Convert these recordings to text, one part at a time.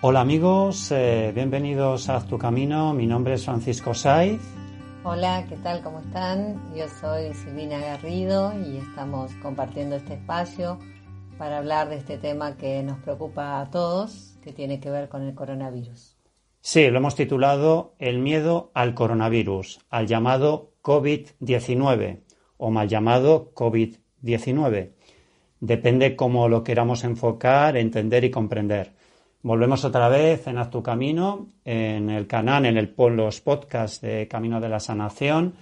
Hola amigos, eh, bienvenidos a Tu Camino. Mi nombre es Francisco Saiz. Hola, ¿qué tal? ¿Cómo están? Yo soy Silvina Garrido y estamos compartiendo este espacio para hablar de este tema que nos preocupa a todos, que tiene que ver con el coronavirus. Sí, lo hemos titulado El miedo al coronavirus, al llamado COVID-19 o mal llamado COVID-19. Depende cómo lo queramos enfocar, entender y comprender. Volvemos otra vez en Haz tu Camino, en el canal, en el, los podcasts de Camino de la Sanación.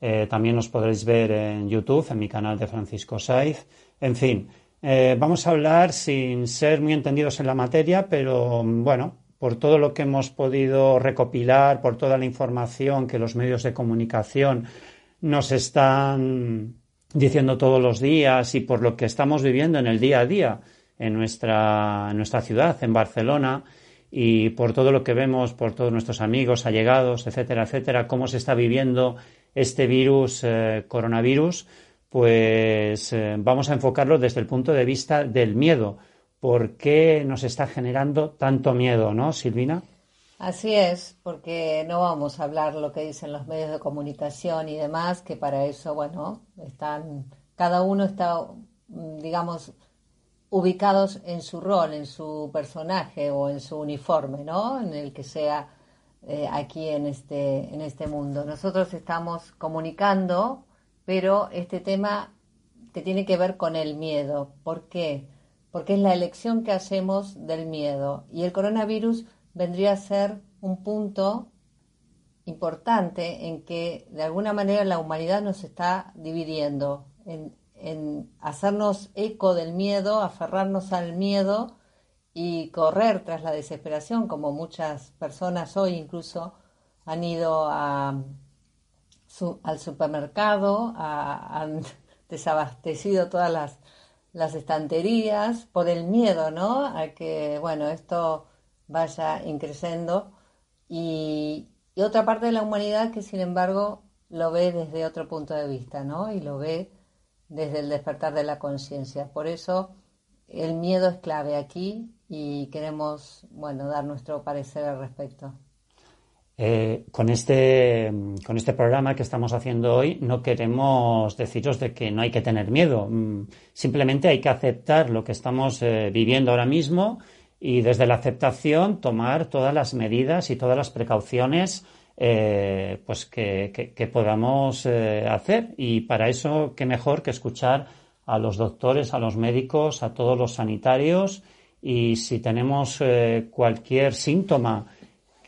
Eh, también os podréis ver en YouTube, en mi canal de Francisco Saiz. En fin, eh, vamos a hablar sin ser muy entendidos en la materia, pero bueno, por todo lo que hemos podido recopilar, por toda la información que los medios de comunicación nos están diciendo todos los días y por lo que estamos viviendo en el día a día en nuestra, ciudad, en Barcelona, y por todo lo que vemos, por todos nuestros amigos, allegados, etcétera, etcétera, cómo se está viviendo este virus, eh, coronavirus, pues eh, vamos a enfocarlo desde el punto de vista del miedo. ¿Por qué nos está generando tanto miedo, no, Silvina? Así es, porque no vamos a hablar lo que dicen los medios de comunicación y demás, que para eso, bueno, están, cada uno está, digamos, ubicados en su rol, en su personaje o en su uniforme, ¿no? En el que sea eh, aquí en este, en este mundo. Nosotros estamos comunicando, pero este tema que tiene que ver con el miedo. ¿Por qué? Porque es la elección que hacemos del miedo. Y el coronavirus vendría a ser un punto importante en que de alguna manera la humanidad nos está dividiendo en, en hacernos eco del miedo, aferrarnos al miedo y correr tras la desesperación, como muchas personas hoy incluso han ido al supermercado, han desabastecido todas las, estanterías por el miedo, ¿no? A que, bueno, esto vaya increciendo. Y, y otra parte de la humanidad que, sin embargo, lo ve desde otro punto de vista, ¿no? Y lo ve desde el despertar de la conciencia. Por eso el miedo es clave aquí y queremos, bueno, dar nuestro parecer al respecto. Eh, con, este, con este programa que estamos haciendo hoy no queremos deciros de que no hay que tener miedo. Mm, simplemente hay que aceptar lo que estamos eh, viviendo ahora mismo y desde la aceptación tomar todas las medidas y todas las precauciones eh, pues que, podamos eh, hacer. Y para eso, qué mejor que escuchar a los doctores, a los médicos, a todos los sanitarios y si tenemos cualquier síntoma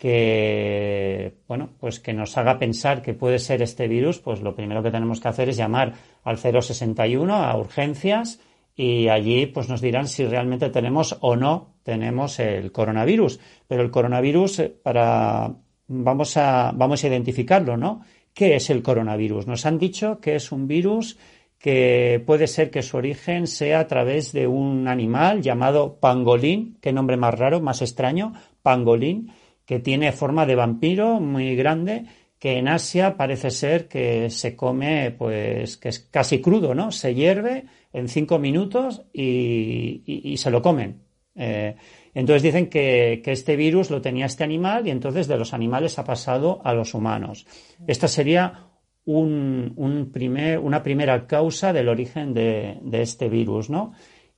que bueno pues que nos haga pensar que puede ser este virus pues lo primero que tenemos que hacer es llamar al 061 a urgencias y allí pues nos dirán si realmente tenemos o no tenemos el coronavirus pero el coronavirus para vamos a, vamos a identificarlo, ¿no? ¿Qué es el coronavirus? Nos han dicho que es un virus que puede ser que su origen sea a través de un animal llamado pangolín, qué nombre más raro, más extraño, pangolín, que tiene forma de vampiro muy grande, que en Asia parece ser que se come, pues, que es casi crudo, ¿no? Se hierve en cinco minutos y, se lo comen. Eh, entonces dicen que, este virus lo tenía este animal y entonces de los animales ha pasado a los humanos. Esta sería un, primer, una primera causa del origen de, este virus, ¿no?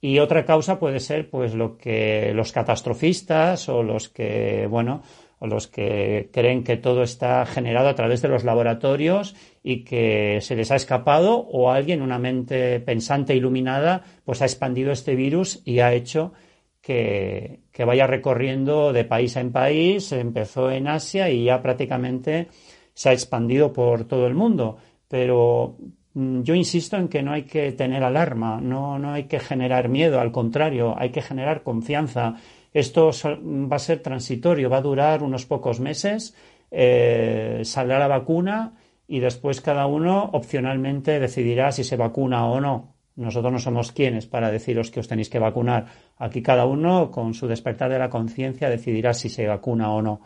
Y otra causa puede ser, pues, lo que los catastrofistas o los que, bueno, o los que creen que todo está generado a través de los laboratorios y que se les ha escapado o alguien, una mente pensante iluminada, pues ha expandido este virus y ha hecho que, vaya recorriendo de país en país, empezó en Asia y ya prácticamente se ha expandido por todo el mundo. Pero yo insisto en que no hay que tener alarma, no, no hay que generar miedo, al contrario, hay que generar confianza. Esto va a ser transitorio, va a durar unos pocos meses, eh, saldrá la vacuna y después cada uno opcionalmente decidirá si se vacuna o no. Nosotros no somos quienes para deciros que os tenéis que vacunar. Aquí cada uno, con su despertar de la conciencia, decidirá si se vacuna o no.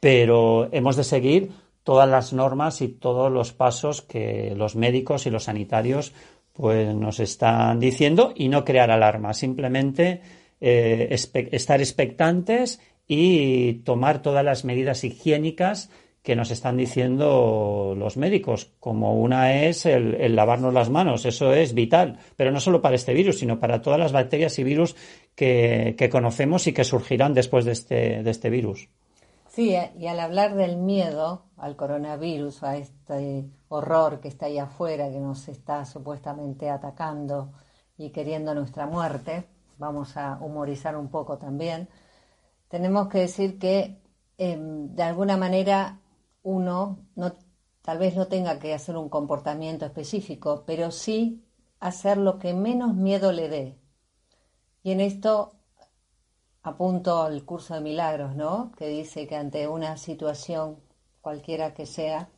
Pero hemos de seguir todas las normas y todos los pasos que los médicos y los sanitarios pues nos están diciendo y no crear alarma, simplemente eh, estar expectantes y tomar todas las medidas higiénicas que nos están diciendo los médicos, como una es el, lavarnos las manos, eso es vital, pero no solo para este virus, sino para todas las bacterias y virus que, conocemos y que surgirán después de este, de este virus. Sí, y al hablar del miedo al coronavirus, a este horror que está ahí afuera, que nos está supuestamente atacando y queriendo nuestra muerte, vamos a humorizar un poco también, tenemos que decir que em, de alguna manera uno no, tal vez no tenga que hacer un comportamiento específico, pero sí hacer lo que menos miedo le dé. Y en esto apunto al curso de milagros, ¿no? Que dice que ante una situación, cualquiera que sea,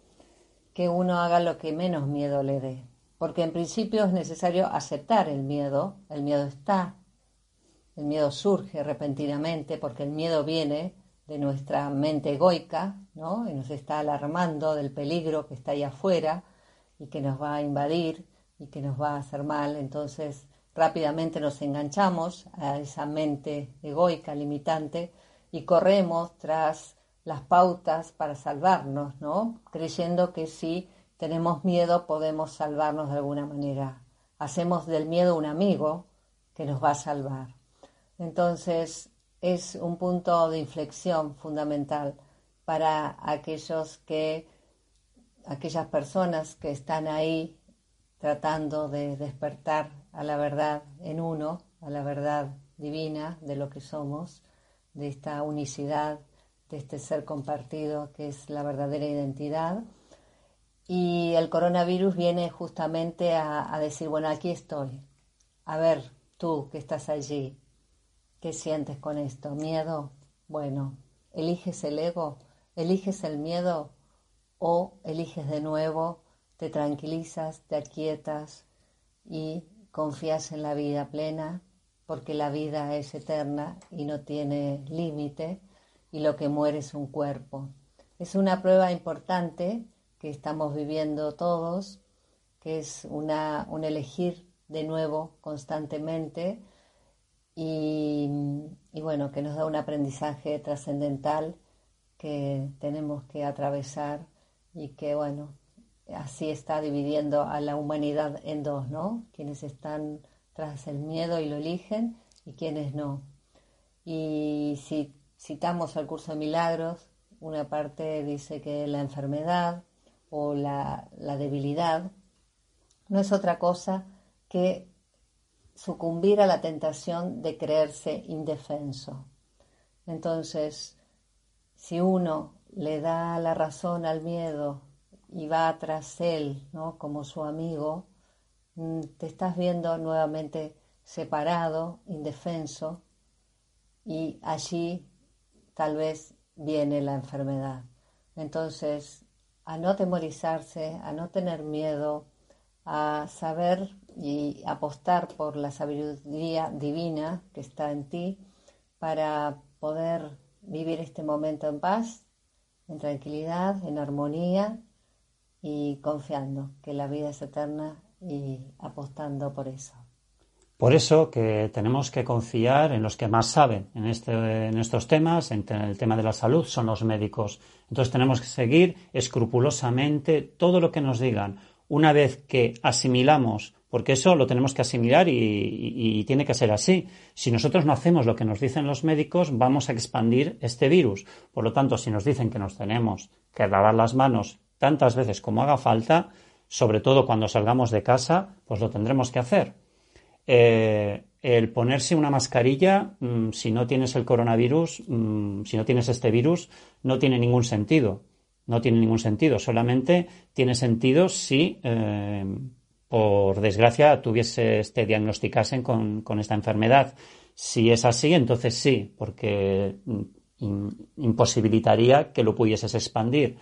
que uno haga lo que menos miedo le dé. Porque en principio es necesario aceptar el miedo, el miedo está, el miedo surge repentinamente porque el miedo viene de nuestra mente egoica, ¿no? Y nos está alarmando del peligro que está ahí afuera y que nos va a invadir y que nos va a hacer mal. Entonces, rápidamente nos enganchamos a esa mente egoica, limitante, y corremos tras las pautas para salvarnos, ¿no? Creyendo que si tenemos miedo podemos salvarnos de alguna manera. Hacemos del miedo un amigo que nos va a salvar. Entonces, es un punto de inflexión fundamental para aquellos que, aquellas personas que están ahí tratando de despertar a la verdad en uno, a la verdad divina de lo que somos, de esta unicidad, de este ser compartido que es la verdadera identidad. Y el coronavirus viene justamente a, decir, bueno, aquí estoy. A ver, tú que estás allí, ¿Qué sientes con esto? ¿Miedo? Bueno, ¿eliges el ego? ¿Eliges el miedo? ¿O eliges de nuevo, te tranquilizas, te aquietas y confías en la vida plena? Porque la vida es eterna y no tiene límite y lo que muere es un cuerpo. Es una prueba importante que estamos viviendo todos, que es una, un elegir de nuevo constantemente y, bueno, que nos da un aprendizaje trascendental que tenemos que atravesar y que bueno, así está dividiendo a la humanidad en dos, ¿no? Quienes están tras el miedo y lo eligen y quienes no. Y si citamos al curso de milagros, una parte dice que la enfermedad o la, la debilidad no es otra cosa que sucumbir a la tentación de creerse indefenso. Entonces, si uno le da la razón al miedo y va tras él, ¿no? como su amigo, mm, te estás viendo nuevamente separado, indefenso, y allí tal vez viene la enfermedad. Entonces, a no temorizarse, a no tener miedo, a saber y apostar por la sabiduría divina que está en ti para poder vivir este momento en paz, en tranquilidad, en armonía y confiando que la vida es eterna y apostando por eso. Por eso que tenemos que confiar en los que más saben en, este, en estos temas, en el tema de la salud, son los médicos. Entonces tenemos que seguir escrupulosamente todo lo que nos digan. Una vez que asimilamos porque eso lo tenemos que asimilar y, tiene que ser así. Si nosotros no hacemos lo que nos dicen los médicos, vamos a expandir este virus. Por lo tanto, si nos dicen que nos tenemos que lavar las manos tantas veces como haga falta, sobre todo cuando salgamos de casa, pues lo tendremos que hacer. Eh, el ponerse una mascarilla, mm, si no tienes el coronavirus, mm, si no tienes este virus, no tiene ningún sentido. No tiene ningún sentido. Solamente tiene sentido si eh, por desgracia, tuvieses, te diagnosticasen con, con esta enfermedad. Si es así, entonces sí, porque mm, imposibilitaría que lo pudieses expandir.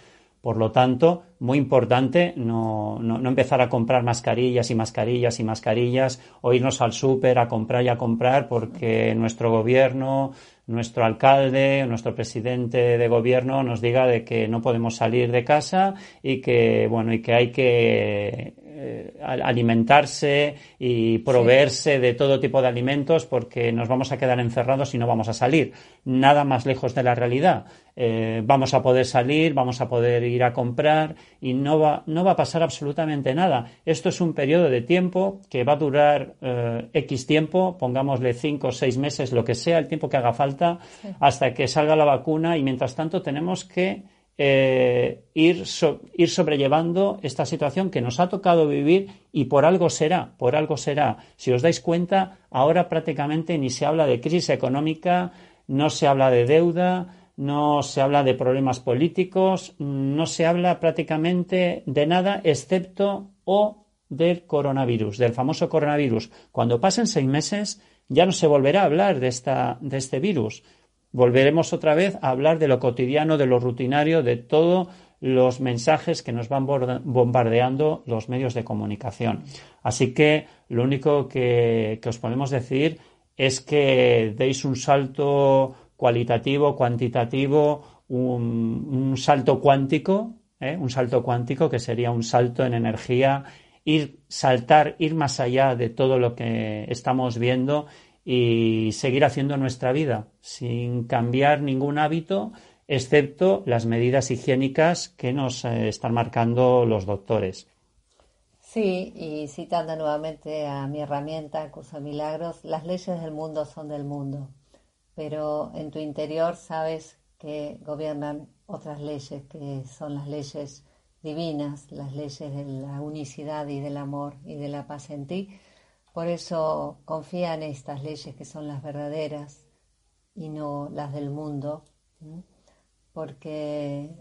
Por lo tanto, muy importante no, no, no, empezar a comprar mascarillas y mascarillas y mascarillas o irnos al súper a comprar y a comprar porque nuestro gobierno nuestro alcalde, nuestro presidente de gobierno nos diga de que no podemos salir de casa y que, bueno, y que hay que eh, alimentarse y proveerse de todo tipo de alimentos porque nos vamos a quedar encerrados y no vamos a salir. Nada más lejos de la realidad. Eh, vamos a poder salir, vamos a poder ir a comprar y no va, no va a pasar absolutamente nada. Esto es un periodo de tiempo que va a durar eh, X tiempo, pongámosle cinco o seis meses, lo que sea, el tiempo que haga falta, hasta que salga la vacuna y mientras tanto tenemos que eh, ir, ir sobrellevando esta situación que nos ha tocado vivir y por algo será, por algo será. Si os dais cuenta, ahora prácticamente ni se habla de crisis económica, no se habla de deuda, no se habla de problemas políticos, no se habla prácticamente de nada excepto o del coronavirus, del famoso coronavirus. Cuando pasen seis meses ya no se volverá a hablar de, esta, de este virus volveremos otra vez a hablar de lo cotidiano, de lo rutinario, de todos los mensajes que nos van bombardeando los medios de comunicación. Así que lo único que, os podemos decir es que deis un salto cualitativo, cuantitativo, un, salto cuántico, ¿eh? un salto cuántico que sería un salto en energía, ir, saltar, ir más allá de todo lo que estamos viendo y seguir haciendo nuestra vida sin cambiar ningún hábito, excepto las medidas higiénicas que nos eh, están marcando los doctores. Sí, y citando nuevamente a mi herramienta, curso de milagros, las leyes del mundo son del mundo, pero en tu interior sabes que gobiernan otras leyes que son las leyes divinas, las leyes de la unicidad y del amor y de la paz en ti, por eso confía en estas leyes que son las verdaderas y no las del mundo, porque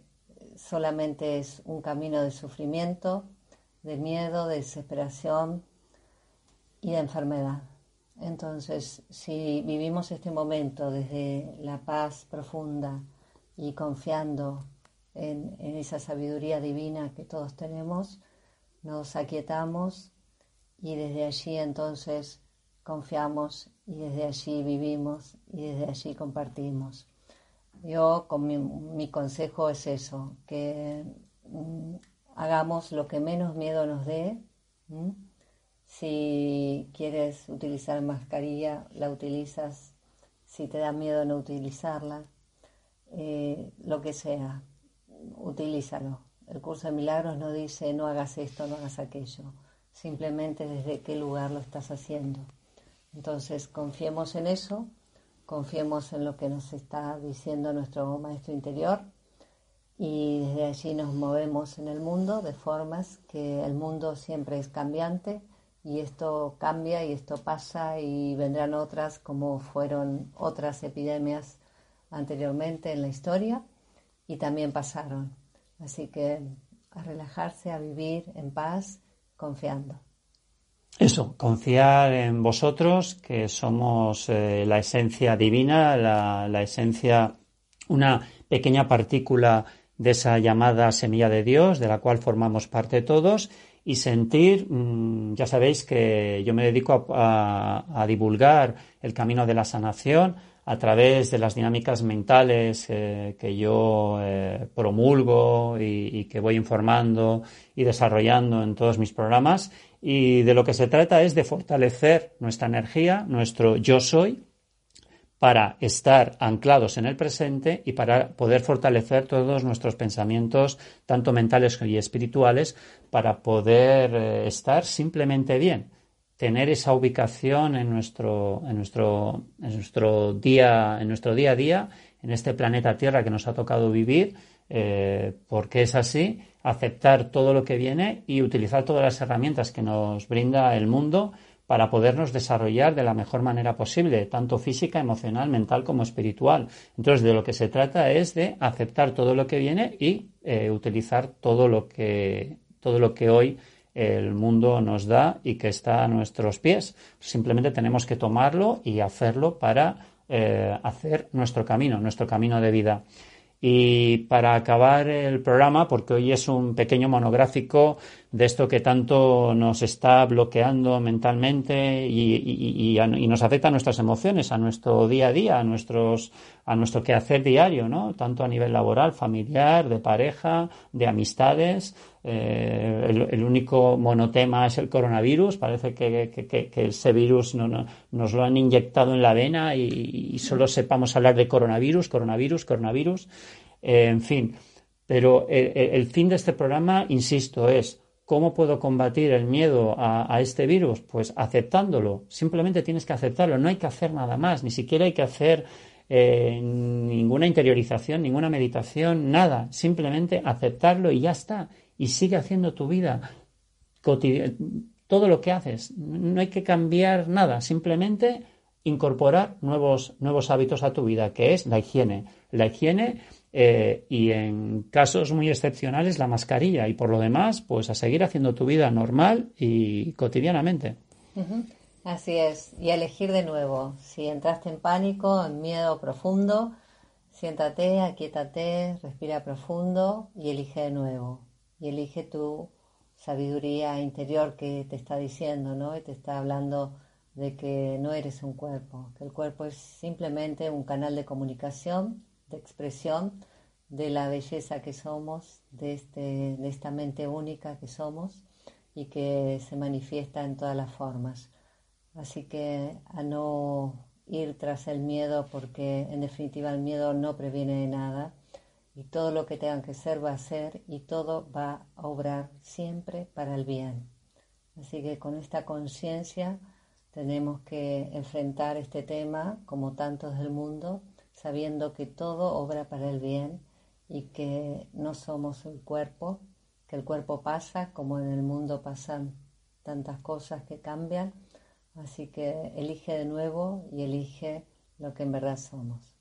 solamente es un camino de sufrimiento, de miedo, de desesperación y de enfermedad. Entonces, si vivimos este momento desde la paz profunda y confiando en, en esa sabiduría divina que todos tenemos, nos aquietamos y desde allí entonces confiamos y desde allí vivimos y desde allí compartimos. Yo con mi, consejo es eso, que mm, hagamos lo que menos miedo nos dé. Si quieres utilizar mascarilla, la utilizas. Si te da miedo no utilizarla, eh, lo que sea, utilízalo. El curso de milagros no dice no hagas esto, no hagas aquello simplemente desde qué lugar lo estás haciendo. Entonces, confiemos en eso, confiemos en lo que nos está diciendo nuestro maestro interior y desde allí nos movemos en el mundo de formas que el mundo siempre es cambiante y esto cambia y esto pasa y vendrán otras como fueron otras epidemias anteriormente en la historia y también pasaron. Así que a relajarse, a vivir en paz confiando. Eso, confiar en vosotros, que somos eh, la esencia divina, la, esencia, una pequeña partícula de esa llamada semilla de Dios, de la cual formamos parte todos, y sentir, mm, ya sabéis que yo me dedico a, divulgar el camino de la sanación a través de las dinámicas mentales eh, que yo eh, promulgo y, que voy informando y desarrollando en todos mis programas. Y de lo que se trata es de fortalecer nuestra energía, nuestro yo soy, para estar anclados en el presente y para poder fortalecer todos nuestros pensamientos, tanto mentales y espirituales, para poder eh, estar simplemente bien tener esa ubicación en nuestro, en nuestro, en nuestro día, en nuestro día a día, en este planeta Tierra que nos ha tocado vivir, eh, porque es así, aceptar todo lo que viene y utilizar todas las herramientas que nos brinda el mundo para podernos desarrollar de la mejor manera posible, tanto física, emocional, mental como espiritual. Entonces, de lo que se trata es de aceptar todo lo que viene y eh, utilizar todo lo que, todo lo que hoy el mundo nos da y que está a nuestros pies. Simplemente tenemos que tomarlo y hacerlo para eh, hacer nuestro camino, nuestro camino de vida. Y para acabar el programa, porque hoy es un pequeño monográfico de esto que tanto nos está bloqueando mentalmente y, nos afecta a nuestras emociones, a nuestro día a día, a nuestros a nuestro quehacer diario, ¿no? Tanto a nivel laboral, familiar, de pareja, de amistades. Eh, el, único monotema es el coronavirus. Parece que, ese virus no, nos lo han inyectado en la vena y, solo sepamos hablar de coronavirus, coronavirus, coronavirus. Eh, en fin. Pero el fin de este programa, insisto, es ¿Cómo puedo combatir el miedo a, este virus? Pues aceptándolo. Simplemente tienes que aceptarlo. No hay que hacer nada más. Ni siquiera hay que hacer eh, ninguna interiorización, ninguna meditación, nada. Simplemente aceptarlo y ya está. Y sigue haciendo tu vida. Todo lo que haces. No hay que cambiar nada. Simplemente incorporar nuevos, nuevos hábitos a tu vida, que es la higiene. La higiene eh, y en casos muy excepcionales la mascarilla y por lo demás pues a seguir haciendo tu vida normal y cotidianamente. Así es, y elegir de nuevo. Si entraste en pánico, en miedo profundo, siéntate, aquietate, respira profundo y elige de nuevo. Y elige tu sabiduría interior que te está diciendo, ¿no? Y te está hablando de que no eres un cuerpo, que el cuerpo es simplemente un canal de comunicación expresión de la belleza que somos, de, este, de esta mente única que somos y que se manifiesta en todas las formas. Así que a no ir tras el miedo porque en definitiva el miedo no previene de nada y todo lo que tengan que ser va a ser y todo va a obrar siempre para el bien. Así que con esta conciencia tenemos que enfrentar este tema como tantos del mundo sabiendo que todo obra para el bien y que no somos el cuerpo, que el cuerpo pasa como en el mundo pasan tantas cosas que cambian, así que elige de nuevo y elige lo que en verdad somos.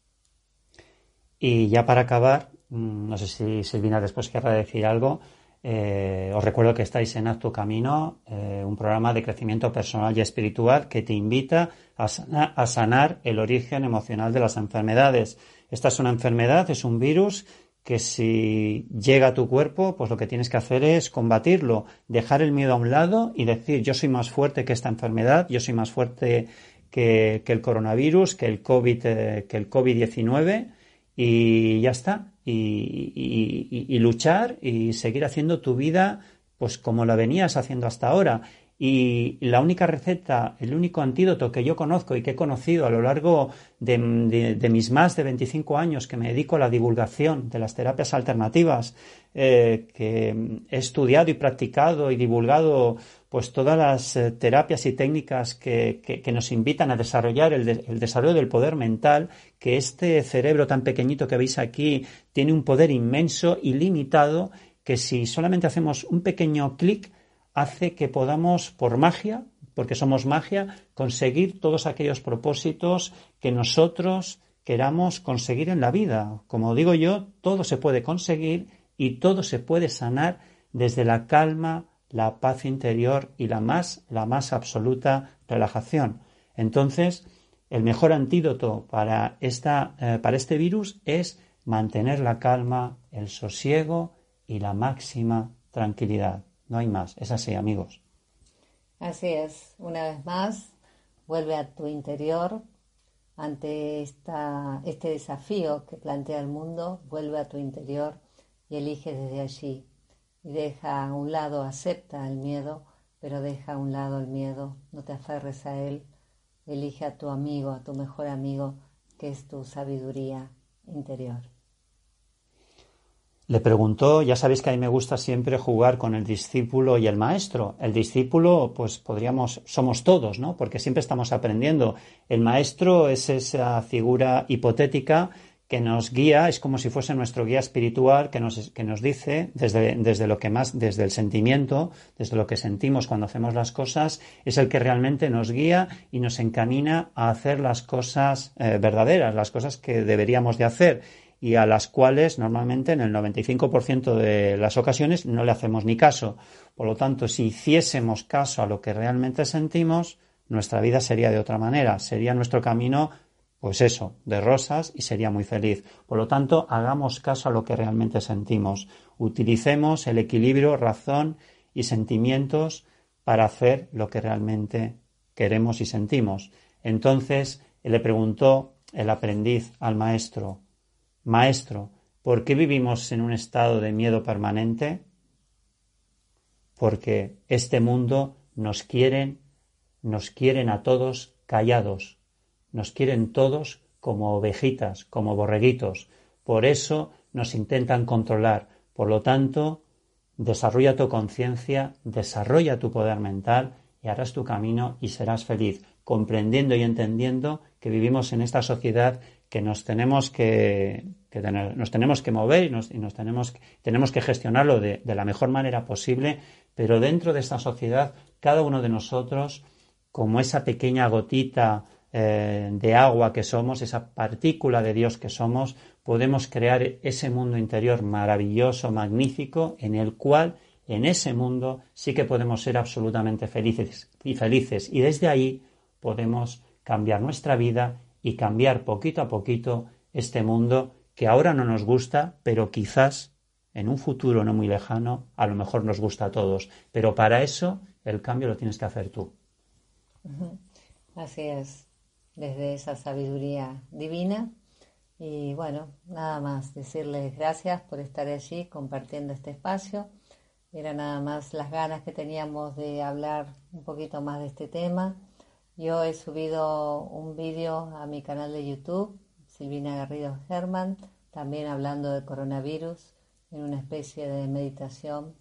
Y ya para acabar, mm, no sé si Silvina después querrá decir algo, eh, os recuerdo que estáis en Acto Camino, eh, un programa de crecimiento personal y espiritual que te invita a sanar, el origen emocional de las enfermedades. Esta es una enfermedad, es un virus que si llega a tu cuerpo, pues lo que tienes que hacer es combatirlo, dejar el miedo a un lado y decir yo soy más fuerte que esta enfermedad, yo soy más fuerte que, el coronavirus, que el COVID, eh, que el COVID-19 y ya está y, luchar y seguir haciendo tu vida pues como la venías haciendo hasta ahora. Y la única receta, el único antídoto que yo conozco y que he conocido a lo largo de, mis más de 25 años que me dedico a la divulgación de las terapias alternativas, eh, que he estudiado y practicado y divulgado pues todas las eh, terapias y técnicas que, nos invitan a desarrollar el, el, desarrollo del poder mental, que este cerebro tan pequeñito que veis aquí tiene un poder inmenso y limitado que si solamente hacemos un pequeño clic hace que podamos, por magia, porque somos magia, conseguir todos aquellos propósitos que nosotros queramos conseguir en la vida. Como digo yo, todo se puede conseguir y todo se puede sanar desde la calma, la paz interior y la más, la más absoluta relajación. Entonces, el mejor antídoto para, esta, eh, para este virus es mantener la calma, el sosiego y la máxima tranquilidad. No hay más. Es así, amigos. Así es. Una vez más, vuelve a tu interior ante esta, este desafío que plantea el mundo. Vuelve a tu interior y elige desde allí. Y deja a un lado, acepta el miedo, pero deja a un lado el miedo. No te aferres a él. Elige a tu amigo, a tu mejor amigo, que es tu sabiduría interior. Le preguntó, ya sabéis que a mí me gusta siempre jugar con el discípulo y el maestro. El discípulo, pues podríamos, somos todos, ¿no? Porque siempre estamos aprendiendo. El maestro es esa figura hipotética que nos guía, es como si fuese nuestro guía espiritual que nos, que nos dice desde, desde lo que más, desde el sentimiento, desde lo que sentimos cuando hacemos las cosas, es el que realmente nos guía y nos encamina a hacer las cosas eh, verdaderas, las cosas que deberíamos de hacer y a las cuales normalmente en el 95% de las ocasiones no le hacemos ni caso. Por lo tanto, si hiciésemos caso a lo que realmente sentimos, nuestra vida sería de otra manera, sería nuestro camino, pues eso, de rosas y sería muy feliz. Por lo tanto, hagamos caso a lo que realmente sentimos, utilicemos el equilibrio, razón y sentimientos para hacer lo que realmente queremos y sentimos. Entonces le preguntó el aprendiz al maestro, Maestro, ¿por qué vivimos en un estado de miedo permanente? Porque este mundo nos quieren, nos quieren a todos callados, nos quieren todos como ovejitas, como borreguitos. Por eso nos intentan controlar. Por lo tanto, desarrolla tu conciencia, desarrolla tu poder mental y harás tu camino y serás feliz, comprendiendo y entendiendo que vivimos en esta sociedad que nos tenemos que, tener, nos tenemos que mover y nos, tenemos, tenemos que gestionarlo de, de la mejor manera posible, pero dentro de esta sociedad, cada uno de nosotros, como esa pequeña gotita eh, de agua que somos, esa partícula de Dios que somos, podemos crear ese mundo interior maravilloso, magnífico, en el cual, en ese mundo, sí que podemos ser absolutamente felices y felices. Y desde ahí podemos cambiar nuestra vida y cambiar poquito a poquito este mundo que ahora no nos gusta, pero quizás en un futuro no muy lejano a lo mejor nos gusta a todos. Pero para eso el cambio lo tienes que hacer tú. Así es desde esa sabiduría divina. Y bueno, nada más decirles gracias por estar allí compartiendo este espacio. Era nada más las ganas que teníamos de hablar un poquito más de este tema. Yo he subido un vídeo a mi canal de YouTube, Silvina Garrido Germán, también hablando de coronavirus, en una especie de meditación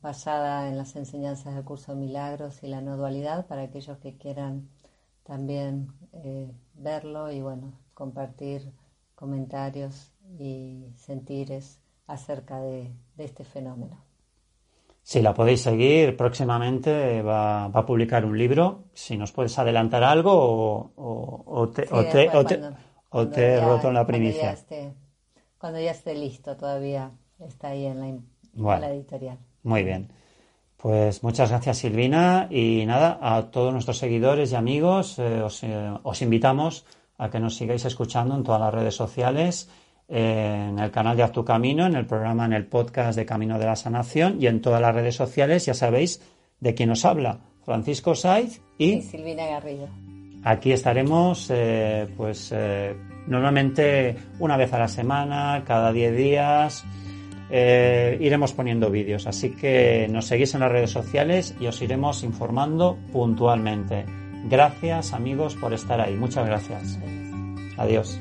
basada en las enseñanzas del curso de milagros y la no dualidad para aquellos que quieran también eh, verlo y bueno, compartir comentarios y sentires acerca de, este fenómeno. Si la podéis seguir, próximamente va, a publicar un libro. Si nos puedes adelantar algo o, te, he roto en la primicia. Cuando ya, esté, listo, todavía está ahí en la, en la editorial. Muy bien. Pues muchas gracias Silvina y nada, a todos nuestros seguidores y amigos eh, eh, os, invitamos a que nos sigáis escuchando en todas las redes sociales, en el canal de Haz tu Camino, en el programa, en el podcast de Camino de la Sanación y en todas las redes sociales, ya sabéis de quién os habla, Francisco Saiz y, Silvina Garrido. Aquí estaremos eh, pues normalmente una vez a la semana, cada 10 días eh, iremos poniendo vídeos. Así que nos seguís en las redes sociales y os iremos informando puntualmente. Gracias amigos por estar ahí. Muchas gracias. Adiós.